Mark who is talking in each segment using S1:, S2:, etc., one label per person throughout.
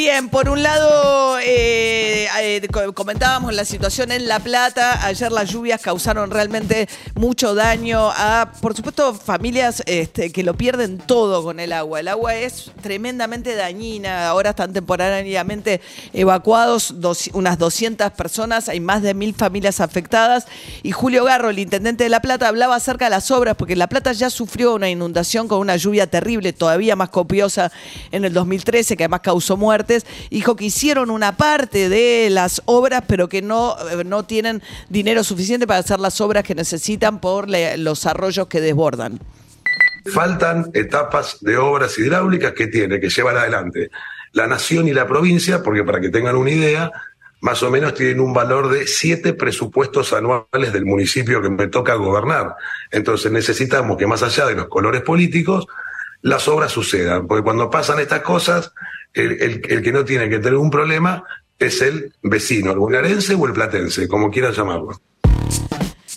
S1: Bien, por un lado, eh, eh, co- comentábamos la situación en La Plata. Ayer las lluvias causaron realmente mucho daño a, por supuesto, familias este, que lo pierden todo con el agua. El agua es tremendamente dañina. Ahora están temporariamente evacuados dos- unas 200 personas. Hay más de mil familias afectadas. Y Julio Garro, el intendente de La Plata, hablaba acerca de las obras, porque La Plata ya sufrió una inundación con una lluvia terrible, todavía más copiosa en el 2013, que además causó muertes. Dijo que hicieron una parte de las obras, pero que no, eh, no tienen dinero suficiente para hacer las obras que necesitan por los arroyos que desbordan.
S2: Faltan etapas de obras hidráulicas que tiene que llevar adelante la nación y la provincia, porque para que tengan una idea, más o menos tienen un valor de siete presupuestos anuales del municipio que me toca gobernar. Entonces necesitamos que más allá de los colores políticos, las obras sucedan, porque cuando pasan estas cosas, el, que no tiene que tener un problema es el vecino, el bonaerense o el platense, como quieran llamarlo.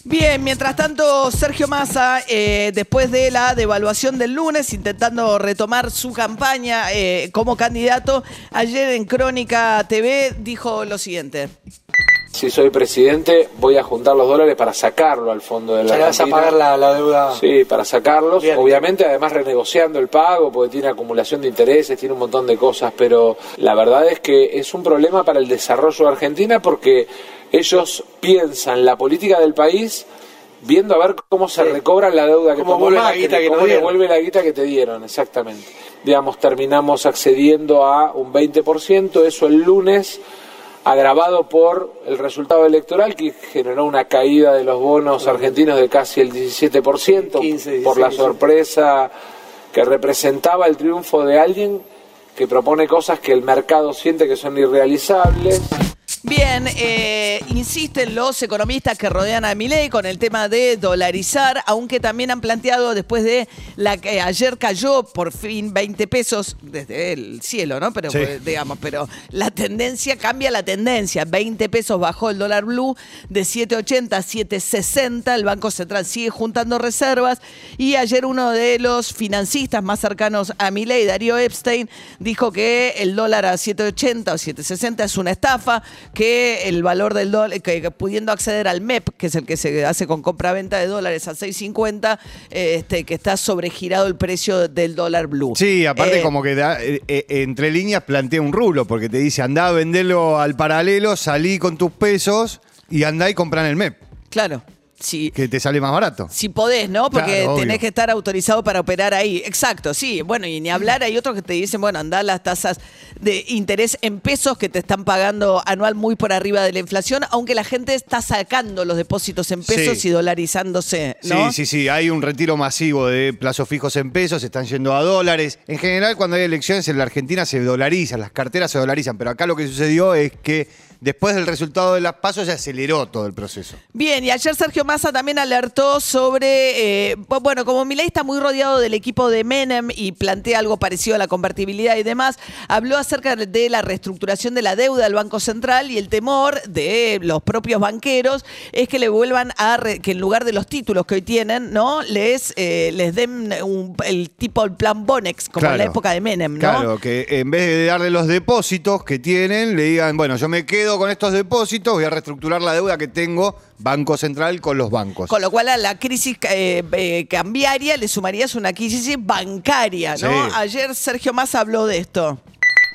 S1: Bien, mientras tanto, Sergio Massa, eh, después de la devaluación del lunes, intentando retomar su campaña eh, como candidato, ayer en Crónica TV dijo lo siguiente.
S3: Si soy presidente, voy a juntar los dólares para sacarlo al fondo de la
S4: le vas a pagar la, la deuda.
S3: Sí, para sacarlos.
S4: Bien.
S3: Obviamente, además renegociando el pago, porque tiene acumulación de intereses, tiene un montón de cosas, pero la verdad es que es un problema para el desarrollo de Argentina porque ellos piensan la política del país viendo a ver cómo se
S4: Sí.
S3: recobra la deuda que
S4: Cómo
S3: tomó
S4: vuelve
S3: la
S4: guita que
S3: devuelve la guita que te dieron, exactamente. Digamos, terminamos accediendo a un 20%, eso el lunes, agravado por el resultado electoral que generó una caída de los bonos argentinos de casi el 17%,
S4: 15,
S3: por la
S4: 16,
S3: sorpresa que representaba el triunfo de alguien que propone cosas que el mercado siente que son irrealizables.
S1: Bien, eh, insisten los economistas que rodean a Milei con el tema de dolarizar, aunque también han planteado después de la que ayer cayó por fin 20 pesos desde el cielo, ¿no? Pero
S5: Sí.
S1: pues, digamos, pero la tendencia cambia la tendencia. 20 pesos bajó el dólar blue de 7.80 a 7.60. El Banco Central sigue juntando reservas y ayer uno de los financistas más cercanos a Milei, Darío Epstein, dijo que el dólar a 7.80 o 7.60 es una estafa, que el valor del dólar, que, que pudiendo acceder al MEP, que es el que se hace con compra-venta de dólares a 6.50, eh, este, que está sobregirado el precio del dólar blue.
S5: Sí, aparte
S1: Eh,
S5: como que da, eh, eh, entre líneas plantea un rulo, porque te dice, andá a venderlo al paralelo, salí con tus pesos y andá y comprá en el MEP,
S1: Claro.
S5: Que te sale más barato.
S1: Si podés, ¿no? Porque
S5: Claro,
S1: tenés que estar autorizado para operar ahí. Exacto, sí. Bueno, y ni hablar, hay otros que te dicen, bueno, anda las tasas de interés en pesos que te están pagando anual muy por arriba de la inflación, aunque la gente está sacando los depósitos en pesos
S5: Sí.
S1: y dolarizándose, ¿no?
S5: Sí, sí, sí, hay un retiro masivo de plazos fijos en pesos, se están yendo a dólares. En general, cuando hay elecciones en la Argentina se dolarizan, las carteras se dolarizan, pero acá lo que sucedió es que después del resultado de las pasos se aceleró todo el proceso.
S1: Bien, y ayer Sergio Massa también alertó sobre, eh, bu- bueno, como Milei está muy rodeado del equipo de Menem y plantea algo parecido a la convertibilidad y demás, habló acerca de la reestructuración de la deuda del Banco Central y el temor de los propios banqueros es que le vuelvan a, re- que en lugar de los títulos que hoy tienen, ¿no? Les, eh, les den un- el tipo, el plan Bonex, como en la época de Menem, ¿no?
S5: Claro, que en vez de darle los depósitos que tienen, le digan, bueno, yo me quedo con estos depósitos, voy a reestructurar la deuda que tengo Banco Central con los bancos.
S1: Con lo cual a la crisis eh, eh, cambiaria le sumarías una crisis bancaria, ¿no?
S5: Sí.
S1: Ayer Sergio Massa habló de esto.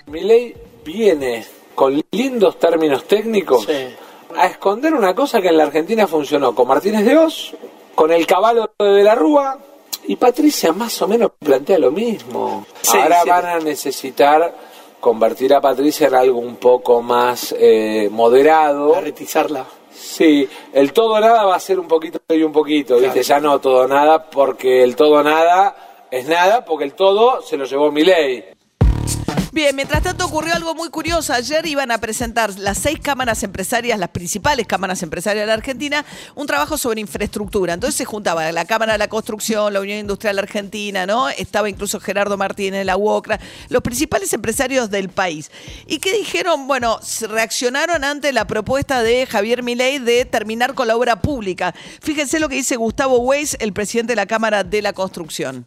S3: Milei viene con lindos términos técnicos
S4: Sí.
S3: a esconder una cosa que en la Argentina funcionó con Martínez de Oz, con el caballo de la Rúa y Patricia más o menos plantea lo mismo.
S4: Sí,
S3: Ahora
S4: sí.
S3: van a necesitar convertir a Patricia en algo un poco más eh, moderado.
S4: Arretizarla.
S3: Sí, el todo nada va a ser un poquito y un poquito, ¿viste? Ya no todo nada, porque el todo nada es nada, porque el todo se lo llevó Milei.
S1: Bien, mientras tanto ocurrió algo muy curioso. Ayer iban a presentar las seis cámaras empresarias, las principales cámaras empresarias de la Argentina, un trabajo sobre infraestructura. Entonces se juntaba la Cámara de la Construcción, la Unión Industrial Argentina, ¿no? Estaba incluso Gerardo Martínez, la UOCRA, los principales empresarios del país. ¿Y qué dijeron? Bueno, reaccionaron ante la propuesta de Javier Milei de terminar con la obra pública. Fíjense lo que dice Gustavo Weiss, el presidente de la Cámara de la Construcción.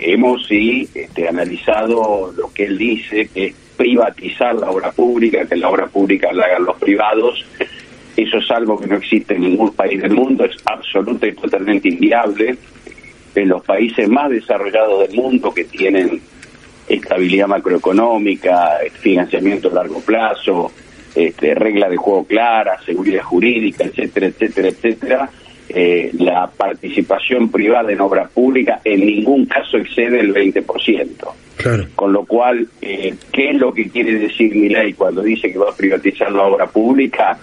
S4: Hemos sí este, analizado lo que él dice, que es privatizar la obra pública, que la obra pública la hagan los privados. Eso es algo que no existe en ningún país del mundo, es absoluta y totalmente inviable. En los países más desarrollados del mundo que tienen estabilidad macroeconómica, financiamiento a largo plazo, este, regla de juego clara, seguridad jurídica, etcétera, etcétera, etcétera, eh, la participación privada en obra pública en ningún caso excede el 20%.
S6: Claro.
S4: Con lo cual, eh, ¿qué es lo que quiere decir mi ley cuando dice que va a privatizar la obra pública?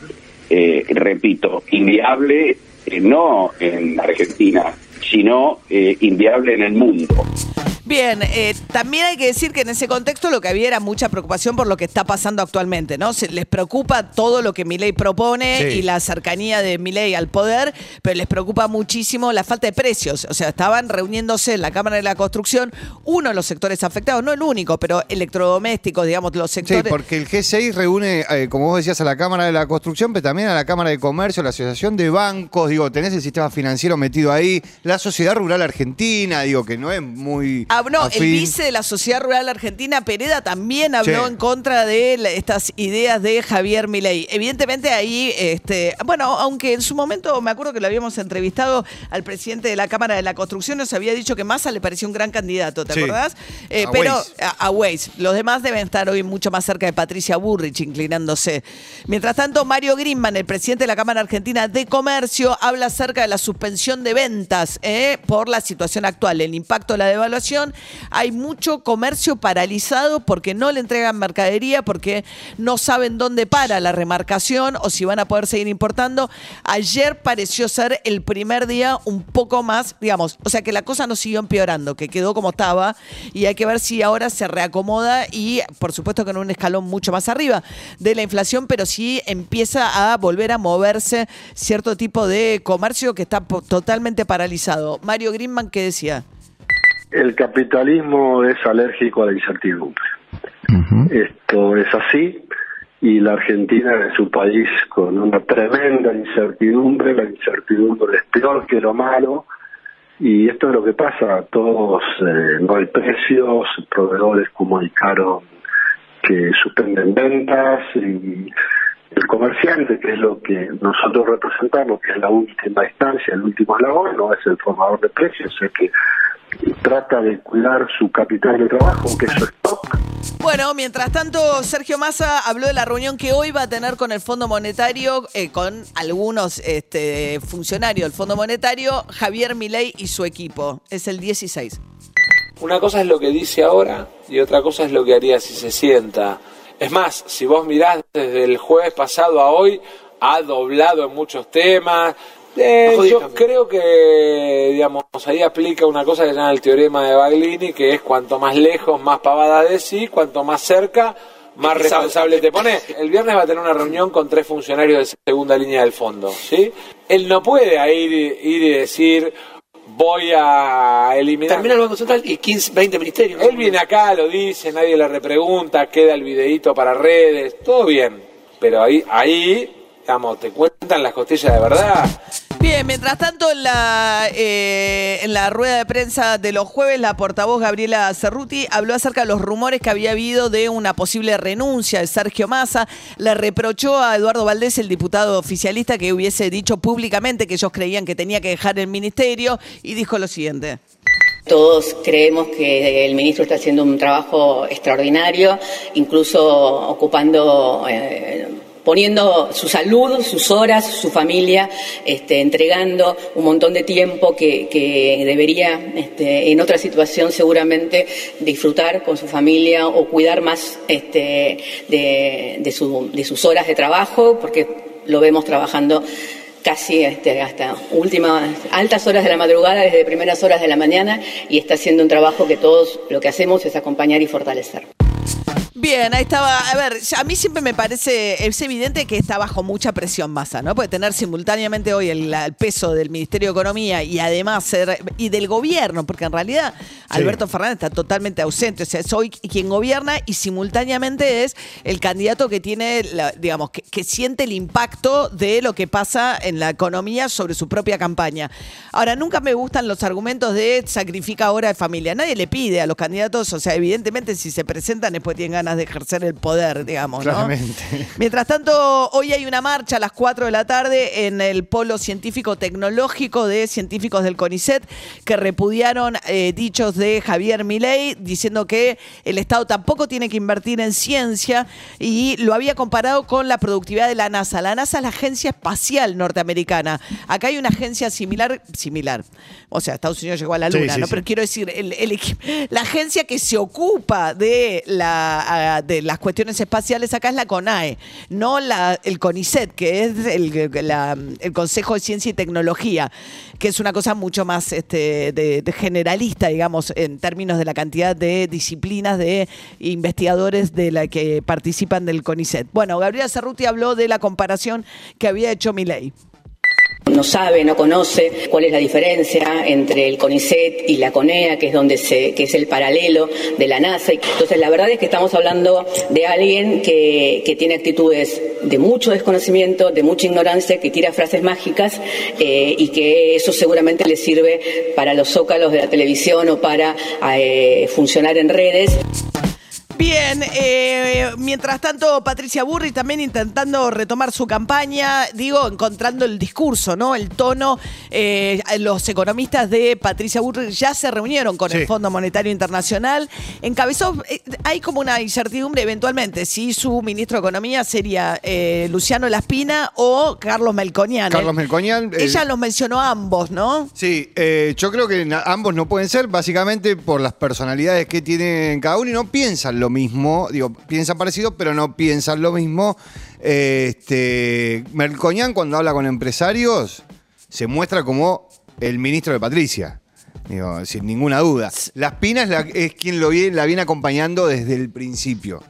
S4: Eh, repito, inviable eh, no en Argentina, sino eh, inviable en el mundo.
S1: Bien, eh, también hay que decir que en ese contexto lo que había era mucha preocupación por lo que está pasando actualmente, ¿no? Se, les preocupa todo lo que Milei propone
S5: Sí.
S1: y la cercanía de Milei al poder, pero les preocupa muchísimo la falta de precios. O sea, estaban reuniéndose en la Cámara de la Construcción uno de los sectores afectados, no el único, pero electrodomésticos, digamos, los
S5: Sí,
S1: sectores.
S5: porque el G6 reúne, eh, como vos decías, a la Cámara de la Construcción, pero también a la Cámara de Comercio, la Asociación de Bancos, digo, tenés el sistema financiero metido ahí, la Sociedad Rural Argentina, digo, que no es muy...
S1: Ah, no, el vice de la Sociedad Rural Argentina, Pereda, también habló
S5: Sí.
S1: en contra de la- estas ideas de Javier Milei. Evidentemente ahí, este, bueno, aunque en su momento me acuerdo que lo habíamos entrevistado al presidente de la Cámara de la Construcción, nos había dicho que Massa le parecía un gran candidato, ¿te
S5: Sí.
S1: acordás? Eh,
S5: A
S1: pero
S5: Weiss.
S1: a, a Weiss. Los demás deben estar hoy mucho más cerca de Patricia Burrich, inclinándose. Mientras tanto, Mario Grimman, el presidente de la Cámara Argentina de Comercio, habla acerca de la suspensión de ventas eh, por la situación actual, el impacto de la devaluación. Hay mucho comercio paralizado porque no le entregan mercadería, porque no saben dónde para la remarcación o si van a poder seguir importando. Ayer pareció ser el primer día un poco más, digamos, o sea que la cosa no siguió empeorando, que quedó como estaba y hay que ver si ahora se reacomoda y por supuesto que en un escalón mucho más arriba de la inflación, pero sí empieza a volver a moverse cierto tipo de comercio que está totalmente paralizado. Mario Grimman, ¿qué decía?
S6: El capitalismo es alérgico a la incertidumbre. Esto es así y la Argentina es un país con una tremenda incertidumbre. La incertidumbre es peor que lo malo y esto es lo que pasa. Todos eh, no hay precios, proveedores comunicaron que suspenden ventas y el comerciante, que es lo que nosotros representamos, que es la última instancia, el último eslabón, no es el formador de precios, es que trata de cuidar su capital de trabajo, que es su stock.
S1: Bueno, mientras tanto, Sergio Massa habló de la reunión que hoy va a tener con el Fondo Monetario, eh, con algunos este, funcionarios del Fondo Monetario, Javier Milei y su equipo. Es el 16.
S3: Una cosa es lo que dice ahora y otra cosa es lo que haría si se sienta. Es más, si vos mirás desde el jueves pasado a hoy, ha doblado en muchos temas. Eh, yo creo que, digamos, ahí aplica una cosa que se llama el teorema de Baglini, que es cuanto más lejos, más pavada de sí, cuanto más cerca, más responsable te pone. El viernes va a tener una reunión con tres funcionarios de segunda línea del fondo, ¿sí? Él no puede ir, ir y decir, voy a eliminar...
S7: Termina el Banco Central y 15, 20 ministerios.
S3: Él viene acá, lo dice, nadie le repregunta, queda el videíto para redes, todo bien. Pero ahí, ahí, digamos, te cuentan las costillas de verdad.
S1: Bien, mientras tanto, en la, eh, en la rueda de prensa de los jueves, la portavoz Gabriela Cerruti habló acerca de los rumores que había habido de una posible renuncia de Sergio Massa. Le reprochó a Eduardo Valdés, el diputado oficialista, que hubiese dicho públicamente que ellos creían que tenía que dejar el ministerio y dijo lo siguiente.
S8: Todos creemos que el ministro está haciendo un trabajo extraordinario, incluso ocupando, eh, poniendo su salud, sus horas, su familia, este, entregando un montón de tiempo que, debería, este, en otra situación seguramente, disfrutar con su familia o cuidar más este, de, de su- de sus horas de trabajo, porque lo vemos trabajando casi este, hasta últimas altas horas de la madrugada, desde primeras horas de la mañana, y está haciendo un trabajo que todos lo que hacemos es acompañar y fortalecer.
S1: Bien, ahí estaba. A ver, a mí siempre me parece, es evidente que está bajo mucha presión masa, ¿no? Puede tener simultáneamente hoy el, el peso del Ministerio de Economía y además ser, y del gobierno, porque en realidad Alberto Fernández está totalmente ausente, o sea, es hoy quien gobierna y simultáneamente es el candidato que tiene, la- digamos, que, que siente el impacto de lo que pasa en la economía sobre su propia campaña. Ahora, nunca me gustan los argumentos de sacrifica hora de familia. Nadie le pide a los candidatos, o sea, evidentemente si se presentan después tienen ganas de ejercer el poder, digamos, ¿no?
S5: Claramente.
S1: Mientras tanto, hoy hay una marcha a las 4 de la tarde en el Polo Científico Tecnológico de científicos del CONICET que repudiaron eh, dichos de Javier Milei diciendo que el Estado tampoco tiene que invertir en ciencia y lo había comparado con la productividad de la NASA. La NASA es la agencia espacial norteamericana. Acá hay una agencia similar, similar. O sea, Estados Unidos llegó a la Luna,
S5: sí,
S1: ¿no?
S5: sí.
S1: Pero quiero decir, el- el equi- la agencia que se ocupa de, la, de las cuestiones espaciales acá es la CONAE, no la, el CONICET, que es el, Consejo de Ciencia y Tecnología, que es una cosa mucho más este, generalista, digamos, en términos de la cantidad de disciplinas de investigadores de la que participan del CONICET. Bueno, Gabriela Cerruti habló de la comparación que había hecho Milei.
S8: No sabe, no conoce cuál es la diferencia entre el CONICET y la CONEA, que es donde se, que es el paralelo de la NASA. Entonces, la verdad es que estamos hablando de alguien que, que tiene actitudes de mucho desconocimiento, de mucha ignorancia, que tira frases mágicas eh, y que eso seguramente le sirve para los zócalos de la televisión o para eh, funcionar en redes.
S1: Bien, eh, mientras tanto, Patricia Burri también intentando retomar su campaña, digo, encontrando el discurso, ¿no? El tono. Eh, los economistas de Patricia Burri ya se reunieron con
S5: Sí.
S1: el Fondo Monetario Internacional. Encabezó, eh, hay como una incertidumbre eventualmente si su ministro de Economía sería Luciano Laspina o Carlos Melconian.
S5: Carlos Melconian.
S1: Ella los mencionó a ambos, ¿no?
S5: Sí, yo creo que ambos no pueden ser, básicamente por las personalidades que tienen cada uno y no piensan lo mismo. Digo, piensan parecido, pero no piensan lo mismo. Este, Melcoñán, cuando habla con empresarios, se muestra como el ministro de Patricia. Digo, sin ninguna duda. Las Pinas la- es quien lo viene, la viene acompañando desde el principio.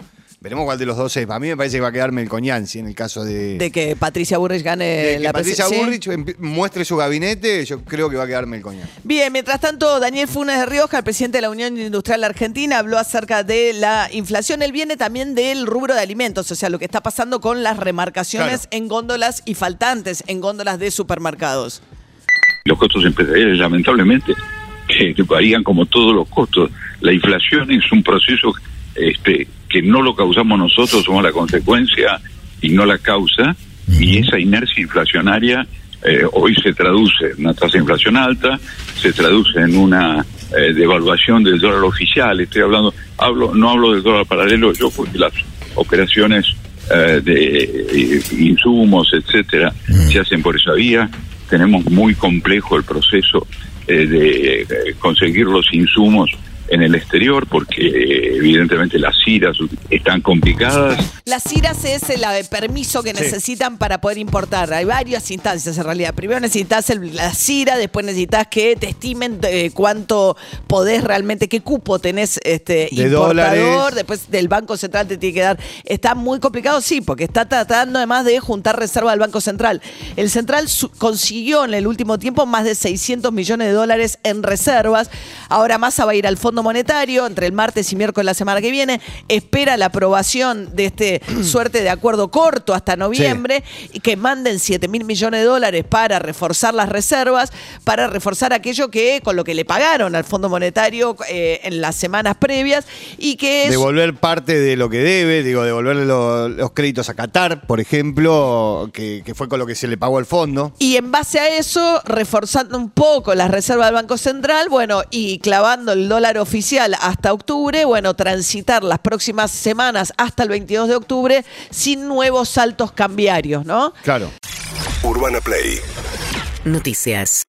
S5: Veremos cuál de los dos es. A mí me parece que va a quedar Melcoñán, si en el caso de,
S1: De que Patricia Burrich gane
S5: de que
S1: la
S5: Patricia. Burrich empi- muestre su gabinete, yo creo que va a quedar Melcoñán.
S1: Bien, mientras tanto, Daniel Funes de Rioja, el presidente de la Unión Industrial Argentina, habló acerca de la inflación. Él viene también del rubro de alimentos, o sea, lo que está pasando con las remarcaciones
S5: Claro.
S1: en góndolas y faltantes en góndolas de supermercados.
S9: los costos empresariales lamentablemente que, que varían como todos los costos. La inflación es un proceso este, que no lo causamos nosotros, somos la consecuencia y no la causa, y esa inercia inflacionaria eh, hoy se traduce en una tasa de inflación alta, se traduce en una eh, devaluación del dólar oficial, estoy hablando, hablo, no hablo del dólar paralelo yo porque las operaciones eh, de eh, insumos, etcétera, se hacen por esa vía. Tenemos muy complejo el proceso eh, de conseguir los insumos en el exterior porque evidentemente las ciras están complicadas.
S1: Las CIRAS es el eh, permiso que
S5: Sí.
S1: necesitan para poder importar. Hay varias instancias en realidad. Primero necesitas el- la CIRA, después necesitas que te estimen eh, cuánto podés realmente, qué cupo tenés este,
S5: De
S1: importador,
S5: dólares.
S1: después del Banco Central te tiene que dar. Está muy complicado, sí, porque está tratando además de juntar reserva del Banco Central. El Central consiguió en el último tiempo más de 600 millones de dólares en reservas. Ahora Massa va a ir al Fondo Monetario entre el martes y miércoles de la semana que viene. Espera la aprobación de este suerte de acuerdo corto hasta noviembre y que manden 7 mil millones de dólares para reforzar las reservas, para reforzar aquello que con lo que le pagaron al Fondo Monetario eh, en las semanas previas y que es
S5: Devolver parte de lo que debe, digo, devolver lo- los créditos a Qatar, por ejemplo, que, que fue con lo que se le pagó al fondo.
S1: Y en base a eso, reforzando un poco las reservas del Banco Central, bueno, y clavando el dólar oficial hasta octubre, bueno, transitar las próximas semanas hasta el 22 de octubre sin nuevos saltos cambiarios, ¿no?
S5: Claro.
S10: Urbana Play
S11: Noticias.